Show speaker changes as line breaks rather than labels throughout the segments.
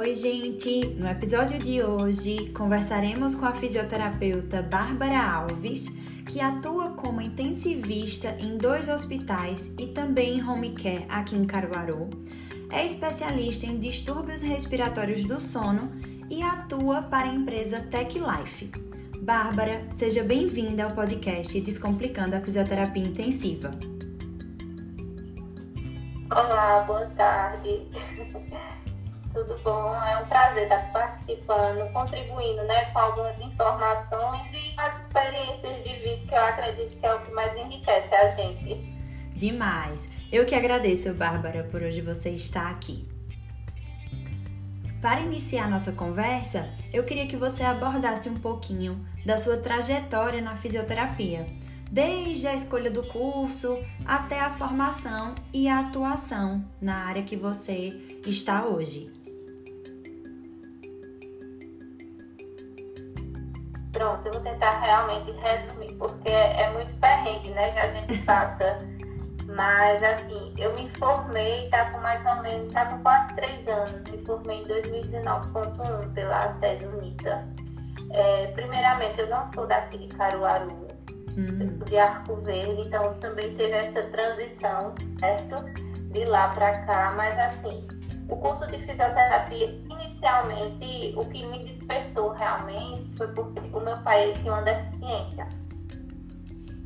Oi, gente! No episódio de hoje conversaremos com a fisioterapeuta Bárbara Alves, que atua como intensivista em dois hospitais e também em home care aqui em Caruaru. É especialista em distúrbios respiratórios do sono e atua para a empresa Tech Life. Bárbara, seja bem-vinda ao podcast Descomplicando a Fisioterapia Intensiva.
Olá, boa tarde. Tudo bom? É um prazer estar participando, contribuindo né, com algumas informações e as experiências de vida que eu acredito que é o que mais enriquece a gente.
Demais! Eu que agradeço, Bárbara, por hoje você estar aqui. Para iniciar nossa conversa, eu queria que você abordasse um pouquinho da sua trajetória na fisioterapia, desde a escolha do curso até a formação e a atuação na área que você está hoje.
Pronto, eu vou tentar realmente resumir, porque é muito perrengue, né, que a gente passa. Mas, assim, eu me formei, tá com mais ou menos, tá com quase três anos. Me formei em 2019.1 pela sede UNITA. É, primeiramente, eu não sou daqui de Caruaru, uhum. eu sou de Arco Verde, então também teve essa transição, certo? De lá para cá, mas assim, o curso de fisioterapia inicialmente o que me despertou realmente foi porque o meu pai tinha uma deficiência.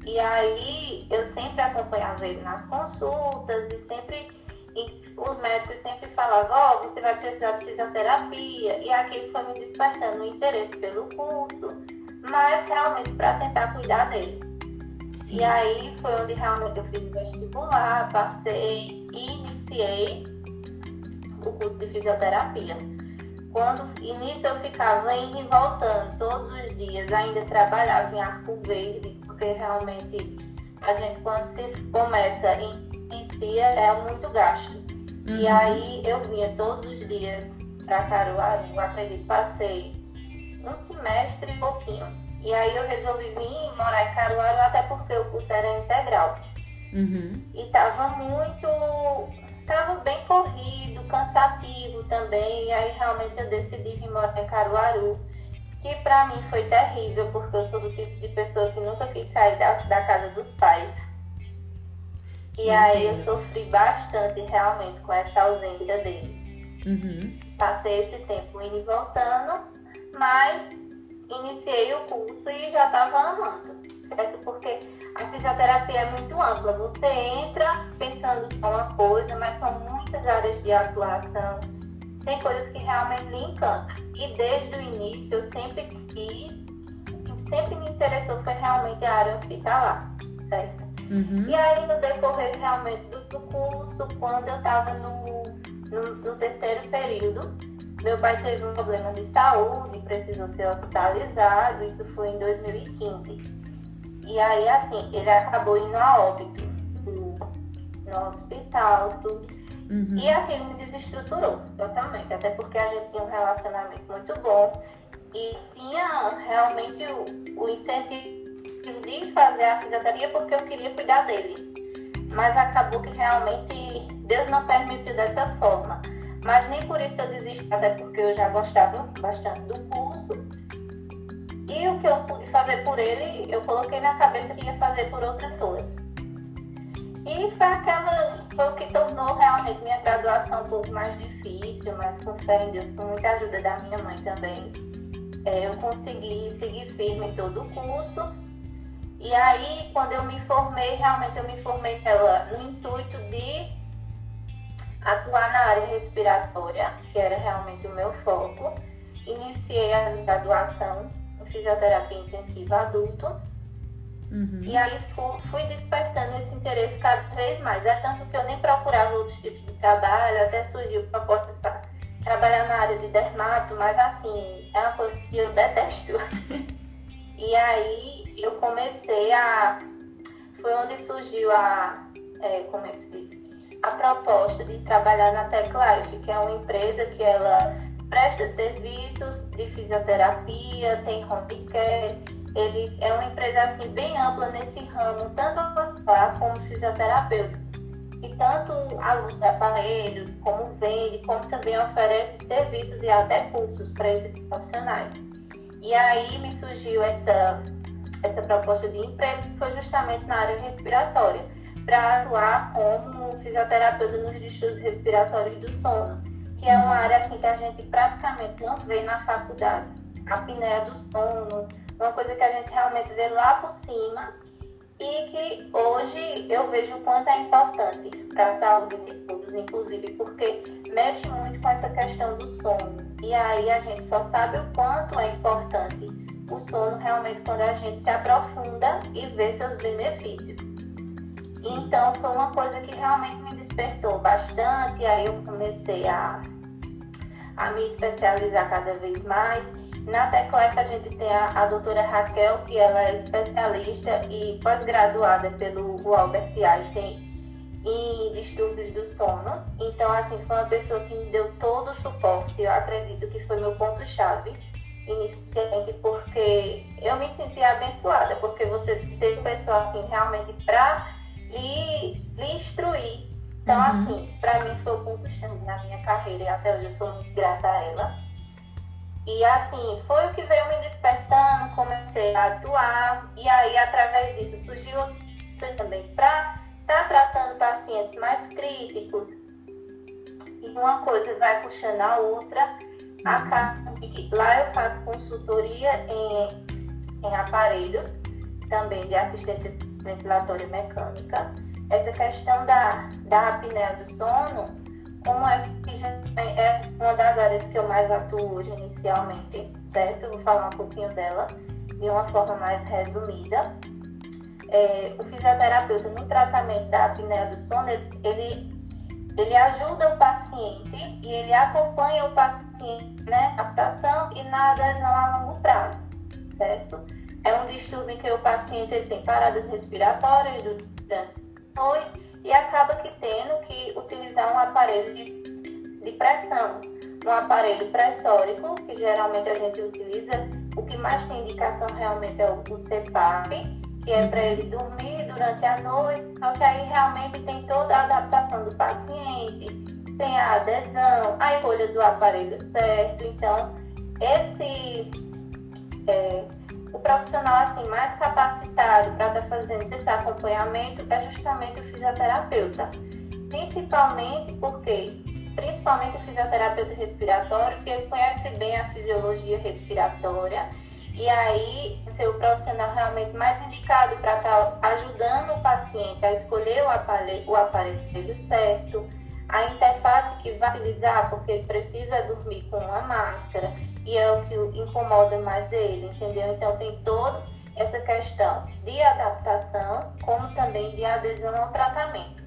E aí eu sempre acompanhava ele nas consultas e sempre e os médicos sempre falavam, ó, oh, você vai precisar de fisioterapia. E aquilo foi me despertando o interesse pelo curso, mas realmente para tentar cuidar dele. Sim. E aí foi onde realmente eu fiz vestibular, passei e iniciei o curso de fisioterapia. Quando início eu ficava indo e voltando todos os dias, ainda trabalhava em Arco Verde, porque realmente a gente quando se começa em inicia é muito gasto. Uhum. E aí eu vinha todos os dias para Caruaru, acredito, passei um semestre e pouquinho. E aí eu resolvi vir morar em Caruaru até porque o curso era integral. Uhum. E tava muito Tava bem corrido, cansativo também, e aí realmente eu decidi vir morar em Caruaru, que para mim foi terrível, porque eu sou do tipo de pessoa que nunca quis sair da, da casa dos pais. E Entendo. aí eu sofri bastante realmente com essa ausência deles. Uhum. Passei esse tempo indo e voltando, mas iniciei o curso e já estava amando, certo? Porque a fisioterapia é muito ampla. Você entra pensando em uma coisa, mas são muitas áreas de atuação. Tem coisas que realmente lhe encantam. E desde o início eu sempre quis, o que sempre me interessou foi realmente a área hospitalar, certo? Uhum. E aí no decorrer realmente do, do curso, quando eu estava no, no, no terceiro período, meu pai teve um problema de saúde, precisou ser hospitalizado, isso foi em 2015. E aí, assim, ele acabou indo a óbito no hospital, tudo. Uhum. E aquilo me desestruturou totalmente, até porque a gente tinha um relacionamento muito bom e tinha realmente o, o incentivo de fazer a fisioterapia porque eu queria cuidar dele. Mas acabou que realmente Deus não permitiu dessa forma. Mas nem por isso eu desisti, até porque eu já gostava bastante do curso e o que eu pude fazer por ele, eu coloquei na cabeça que ia fazer por outras pessoas. E foi aquela, foi o que tornou realmente minha graduação um pouco mais difícil, mas com fé em Deus, com muita ajuda da minha mãe também, é, eu consegui seguir firme todo o curso. E aí, quando eu me formei, realmente eu me formei pela, no intuito de atuar na área respiratória, que era realmente o meu foco. Iniciei a graduação fisioterapia intensiva adulto. Uhum. E aí fui, fui, despertando esse interesse cada vez mais. É tanto que eu nem procurava outros tipos de trabalho, até surgiu propostas para trabalhar na área de dermato, mas assim, é uma coisa que eu detesto. e aí eu comecei a. Foi onde surgiu a. É, como é que se diz? A proposta de trabalhar na Tech Life, que é uma empresa que ela presta serviços de fisioterapia, tem home care. Eles é uma empresa assim bem ampla nesse ramo, tanto hospitalar como fisioterapeuta. que tanto aluga aparelhos, como vende, como também oferece serviços e até cursos para esses profissionais. E aí me surgiu essa, essa proposta de emprego, que foi justamente na área respiratória, para atuar como fisioterapeuta nos distúrbios respiratórios do sono, que é uma área assim que a gente praticamente não vê na faculdade. A apneia do sono, uma coisa que a gente realmente vê lá por cima e que hoje eu vejo o quanto é importante para a saúde de todos, inclusive porque mexe muito com essa questão do sono. E aí a gente só sabe o quanto é importante o sono realmente quando a gente se aprofunda e vê seus benefícios. Então foi uma coisa que realmente me despertou bastante, e aí eu comecei a, a me especializar cada vez mais na Teclec a gente tem a, a doutora Raquel, que ela é especialista e pós-graduada pelo Albert Einstein em distúrbios do sono. Então, assim, foi uma pessoa que me deu todo o suporte. Eu acredito que foi meu ponto-chave inicialmente, porque eu me senti abençoada, porque você tem pessoa, assim, realmente para lhe, lhe instruir. Então, uhum. assim, para mim foi o ponto-chave na minha carreira e até hoje eu sou muito grata a ela. E assim, foi o que veio me despertando, comecei a atuar, e aí através disso surgiu também para estar tá tratando pacientes mais críticos. E uma coisa vai puxando a outra. Que lá eu faço consultoria em, em aparelhos, também de assistência ventilatória mecânica. Essa questão da, da apneia do sono como é que é uma das áreas que eu mais atuo hoje inicialmente, certo? Vou falar um pouquinho dela de uma forma mais resumida. É, o fisioterapeuta no tratamento da apneia do sono, ele, ele ajuda o paciente e ele acompanha o paciente na adaptação e na adesão a longo prazo, certo? É um distúrbio em que o paciente ele tem paradas respiratórias durante noite e acaba que tendo que utilizar um aparelho de, de pressão, um aparelho pressórico, que geralmente a gente utiliza, o que mais tem indicação realmente é o, o CPAP, que é para ele dormir durante a noite, só que aí realmente tem toda a adaptação do paciente, tem a adesão, a escolha do aparelho certo, então esse é, o profissional assim mais capacitado para estar tá fazendo esse acompanhamento é justamente o fisioterapeuta. Principalmente porque, principalmente o fisioterapeuta respiratório, que ele conhece bem a fisiologia respiratória e aí ser o profissional realmente mais indicado para estar tá ajudando o paciente a escolher o aparelho, o aparelho certo, a interface que vai utilizar, porque ele precisa dormir com uma máscara e é o que incomoda mais ele, entendeu? Então tem toda essa questão de adaptação, como também de adesão ao tratamento,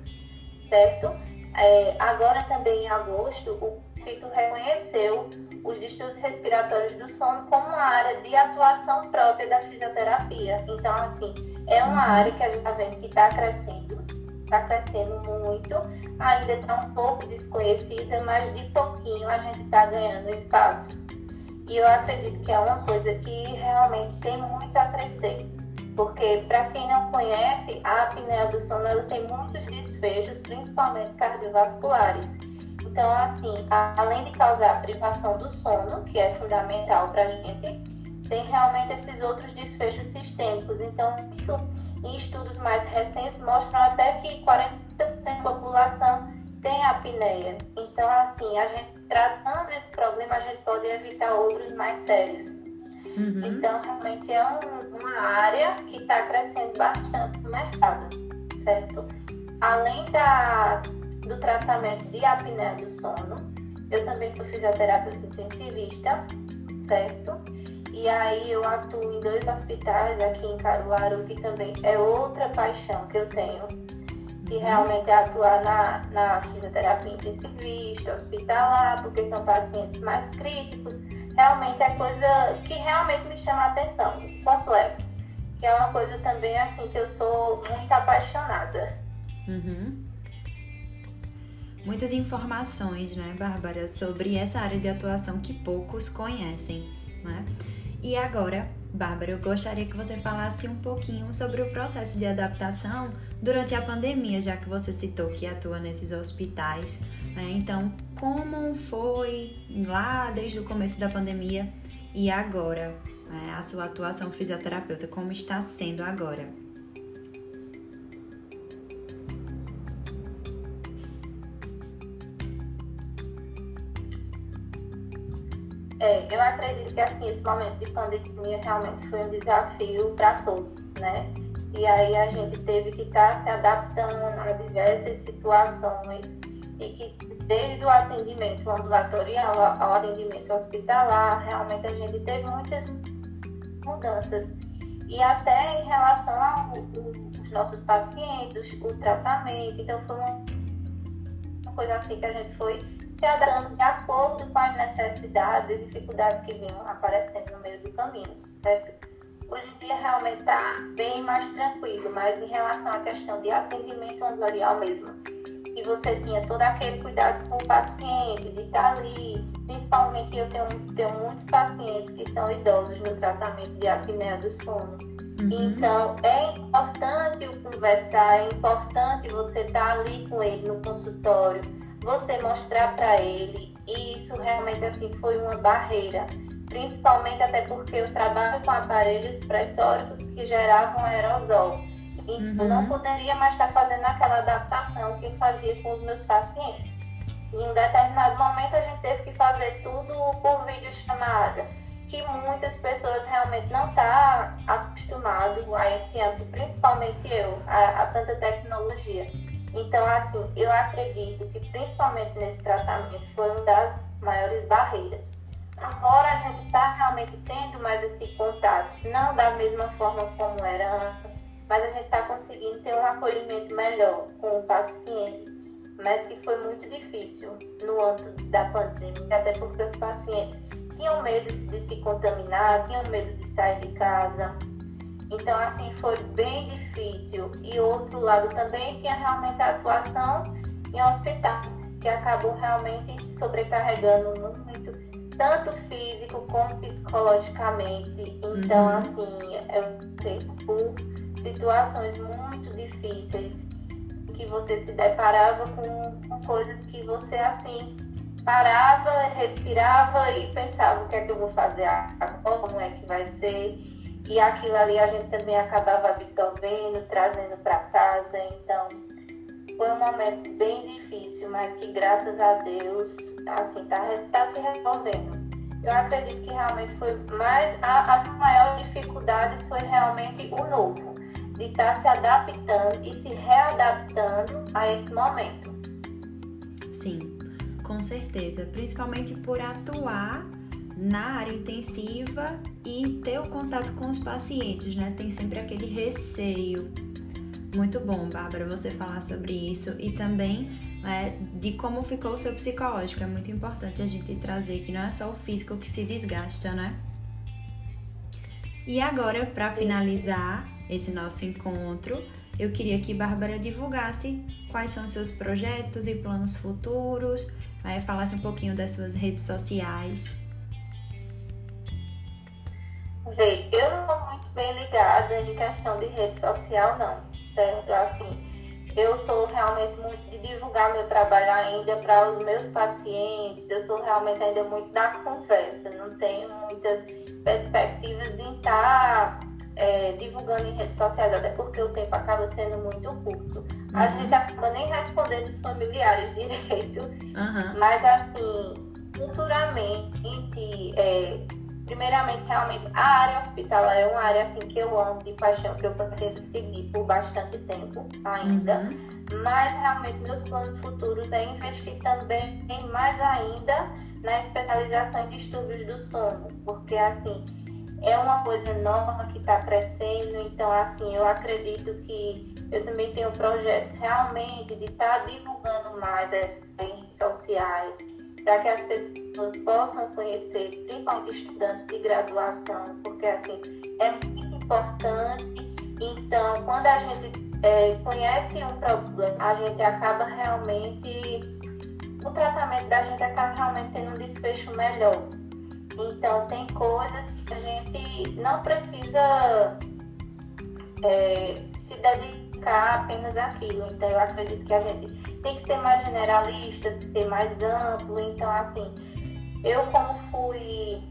certo? É, agora também em agosto, o CITO reconheceu os distúrbios respiratórios do sono como uma área de atuação própria da fisioterapia. Então, assim, é uma área que a gente está vendo que está crescendo, está crescendo muito, ainda está um pouco desconhecida, mas de pouquinho a gente está ganhando espaço. E eu acredito que é uma coisa que realmente tem muito a crescer. Porque, para quem não conhece, a apneia do sono tem muitos desfechos, principalmente cardiovasculares. Então, assim, além de causar privação do sono, que é fundamental para a gente, tem realmente esses outros desfechos sistêmicos. Então, isso em estudos mais recentes mostram até que 40% da população tem apneia. Então, assim, a gente tratando esse problema, a gente pode evitar outros mais sérios. Uhum. Então, realmente é um, uma área que está crescendo bastante no mercado, certo? Além da, do tratamento de apneia do sono, eu também sou fisioterapeuta intensivista, certo? E aí eu atuo em dois hospitais aqui em Caruaru, que também é outra paixão que eu tenho, que realmente é atuar na, na fisioterapia intensivista, hospitalar, porque são pacientes mais críticos. Realmente é coisa que realmente me chama a atenção, complexo. Que é uma coisa também assim que eu sou muito apaixonada.
Uhum. Muitas informações, né, Bárbara, sobre essa área de atuação que poucos conhecem, né? E agora Bárbara, eu gostaria que você falasse um pouquinho sobre o processo de adaptação durante a pandemia, já que você citou que atua nesses hospitais. Né? Então, como foi lá desde o começo da pandemia e agora né? a sua atuação fisioterapeuta, como está sendo agora?
É, eu acredito que assim, esse momento de pandemia realmente foi um desafio para todos, né? E aí a gente teve que estar tá se adaptando a diversas situações e que desde o atendimento ambulatorial ao atendimento hospitalar, realmente a gente teve muitas mudanças. E até em relação aos nossos pacientes, o tratamento, então foi uma coisa assim que a gente foi se adaptando de acordo com as necessidades e dificuldades que vinham aparecendo no meio do caminho, certo? Hoje em dia realmente está bem mais tranquilo, mas em relação à questão de atendimento ambulatorial mesmo, que você tinha todo aquele cuidado com o paciente, de estar tá ali, principalmente eu tenho, tenho muitos pacientes que são idosos no tratamento de apneia do sono. Uhum. Então, é importante o conversar, é importante você estar tá ali com ele no consultório, você mostrar para ele, e isso realmente assim foi uma barreira, principalmente até porque eu trabalho com aparelhos pressóricos que geravam aerosol. Então, uhum. eu não poderia mais estar fazendo aquela adaptação que eu fazia com os meus pacientes. Em um determinado momento, a gente teve que fazer tudo por videochamada, que muitas pessoas realmente não estão tá acostumado a esse âmbito, principalmente eu, a, a tanta tecnologia. Então, assim, eu acredito que principalmente nesse tratamento foi uma das maiores barreiras. Agora a gente está realmente tendo mais esse contato, não da mesma forma como era antes, mas a gente está conseguindo ter um acolhimento melhor com o paciente, mas que foi muito difícil no âmbito da pandemia, até porque os pacientes tinham medo de se contaminar, tinham medo de sair de casa, então, assim, foi bem difícil. E outro lado também tinha realmente a atuação em hospitais, que acabou realmente sobrecarregando muito, tanto físico como psicologicamente. Então, uhum. assim, eu sei por situações muito difíceis que você se deparava com, com coisas que você, assim, parava, respirava e pensava o que é que eu vou fazer agora, como é que vai ser e aquilo ali a gente também acabava absorvendo, trazendo para casa. Então, foi um momento bem difícil, mas que graças a Deus, assim, está tá se resolvendo. Eu acredito que realmente foi mais, a, as maiores dificuldades foi realmente o novo, de estar tá se adaptando e se readaptando a esse momento.
Sim, com certeza, principalmente por atuar na área intensiva e ter o contato com os pacientes, né? Tem sempre aquele receio. Muito bom, Bárbara, você falar sobre isso e também é, de como ficou o seu psicológico. É muito importante a gente trazer que não é só o físico que se desgasta, né? E agora, para finalizar esse nosso encontro, eu queria que Bárbara divulgasse quais são seus projetos e planos futuros, é, falasse um pouquinho das suas redes sociais.
Vê, eu não estou muito bem ligada em questão de rede social, não, certo? Assim, eu sou realmente muito de divulgar meu trabalho ainda para os meus pacientes, eu sou realmente ainda muito da conversa, não tenho muitas perspectivas em estar tá, é, divulgando em redes sociais, até porque o tempo acaba sendo muito curto. Uhum. A gente acaba nem respondendo os familiares direito, uhum. mas assim, futuramente, é, Primeiramente, realmente, a área hospitalar é uma área assim que eu amo de paixão, que eu pretendo seguir por bastante tempo ainda. Uhum. Mas realmente meus planos futuros é investir também em mais ainda na especialização em distúrbios do sono, porque assim é uma coisa nova que está crescendo, então assim eu acredito que eu também tenho projetos realmente de estar tá divulgando mais as redes sociais, para que as pessoas possam conhecer, principalmente estudantes de graduação, porque assim é muito importante. Então, quando a gente é, conhece um problema, a gente acaba realmente, o tratamento da gente acaba realmente tendo um desfecho melhor. Então, tem coisas que a gente não precisa é, se dedicar apenas àquilo. Então, eu acredito que a gente tem que ser mais generalista, ser mais amplo. Então, assim, eu, como fui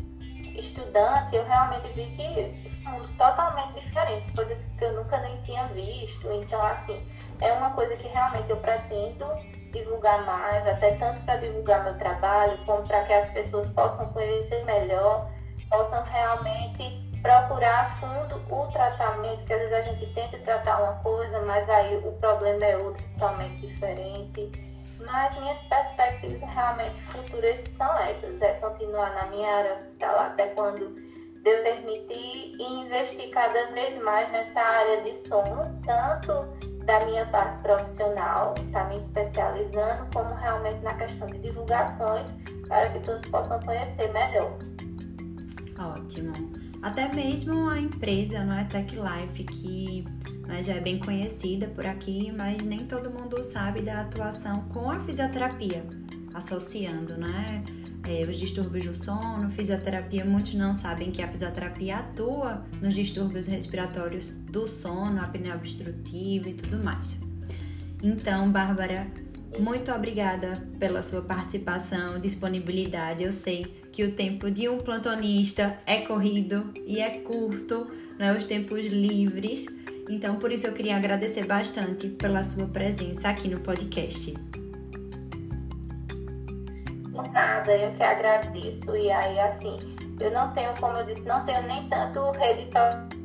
estudante, eu realmente vi que um mundo totalmente diferente, coisas que eu nunca nem tinha visto. Então, assim, é uma coisa que realmente eu pretendo divulgar mais, até tanto para divulgar meu trabalho, como para que as pessoas possam conhecer melhor, possam realmente procurar a fundo o tratamento, que às vezes a gente tenta tratar uma coisa, mas aí o problema é outro totalmente diferente. Mas minhas perspectivas realmente futuras são essas, é continuar na minha área hospitalar até quando Deus permitir e investir cada vez mais nessa área de sono, tanto da minha parte profissional, está me especializando, como realmente na questão de divulgações, para que todos possam conhecer melhor.
Ótimo. Até mesmo a empresa, não é Tech Life, que né, já é bem conhecida por aqui, mas nem todo mundo sabe da atuação com a fisioterapia, associando, né? é, os distúrbios do sono, fisioterapia, muitos não sabem que a fisioterapia atua nos distúrbios respiratórios do sono, apneia obstrutiva e tudo mais. Então, Bárbara, muito obrigada pela sua participação, disponibilidade. Eu sei que o tempo de um plantonista é corrido e é curto, né, os tempos livres. Então, por isso eu queria agradecer bastante pela sua presença aqui no podcast
nada, eu que agradeço. E aí, assim, eu não tenho, como eu disse, não tenho nem tanto redes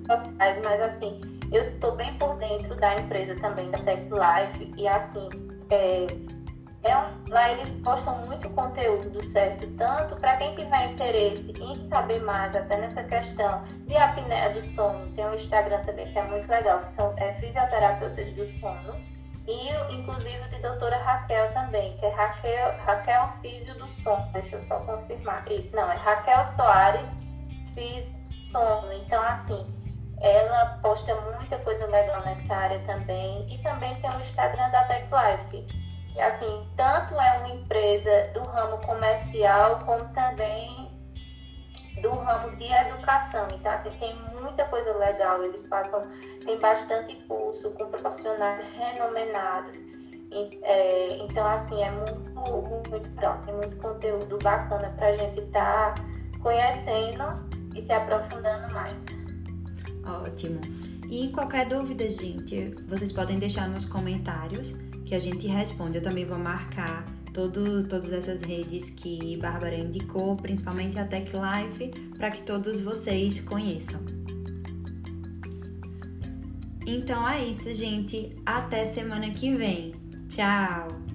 sociais, mas assim, eu estou bem por dentro da empresa também, da Tech Life, e assim, é, é um, lá eles postam muito conteúdo, certo? Tanto para quem tiver interesse em saber mais, até nessa questão de apneia do sono, tem um Instagram também que é muito legal, que são é, fisioterapeutas do sono e inclusive de doutora Raquel também, que é Raquel, Raquel Físio do Sono, deixa eu só confirmar. Isso, não, é Raquel Soares Físio Sono. Então, assim, ela posta muita coisa legal nessa área também. E também tem o Instagram da Tech Life. Que, assim, tanto é uma empresa do ramo comercial, como também do ramo de educação. Então, assim, tem muita coisa legal. Eles passam, tem bastante curso com profissionais renomenados. É, então, assim, é muito, muito pronto, tem muito conteúdo bacana para a gente estar tá conhecendo e se aprofundando mais.
Ótimo. E qualquer dúvida, gente, vocês podem deixar nos comentários que a gente responde. Eu também vou marcar todos, todas essas redes que Bárbara indicou, principalmente a Tech Life, para que todos vocês conheçam. Então é isso, gente. Até semana que vem. Tchau!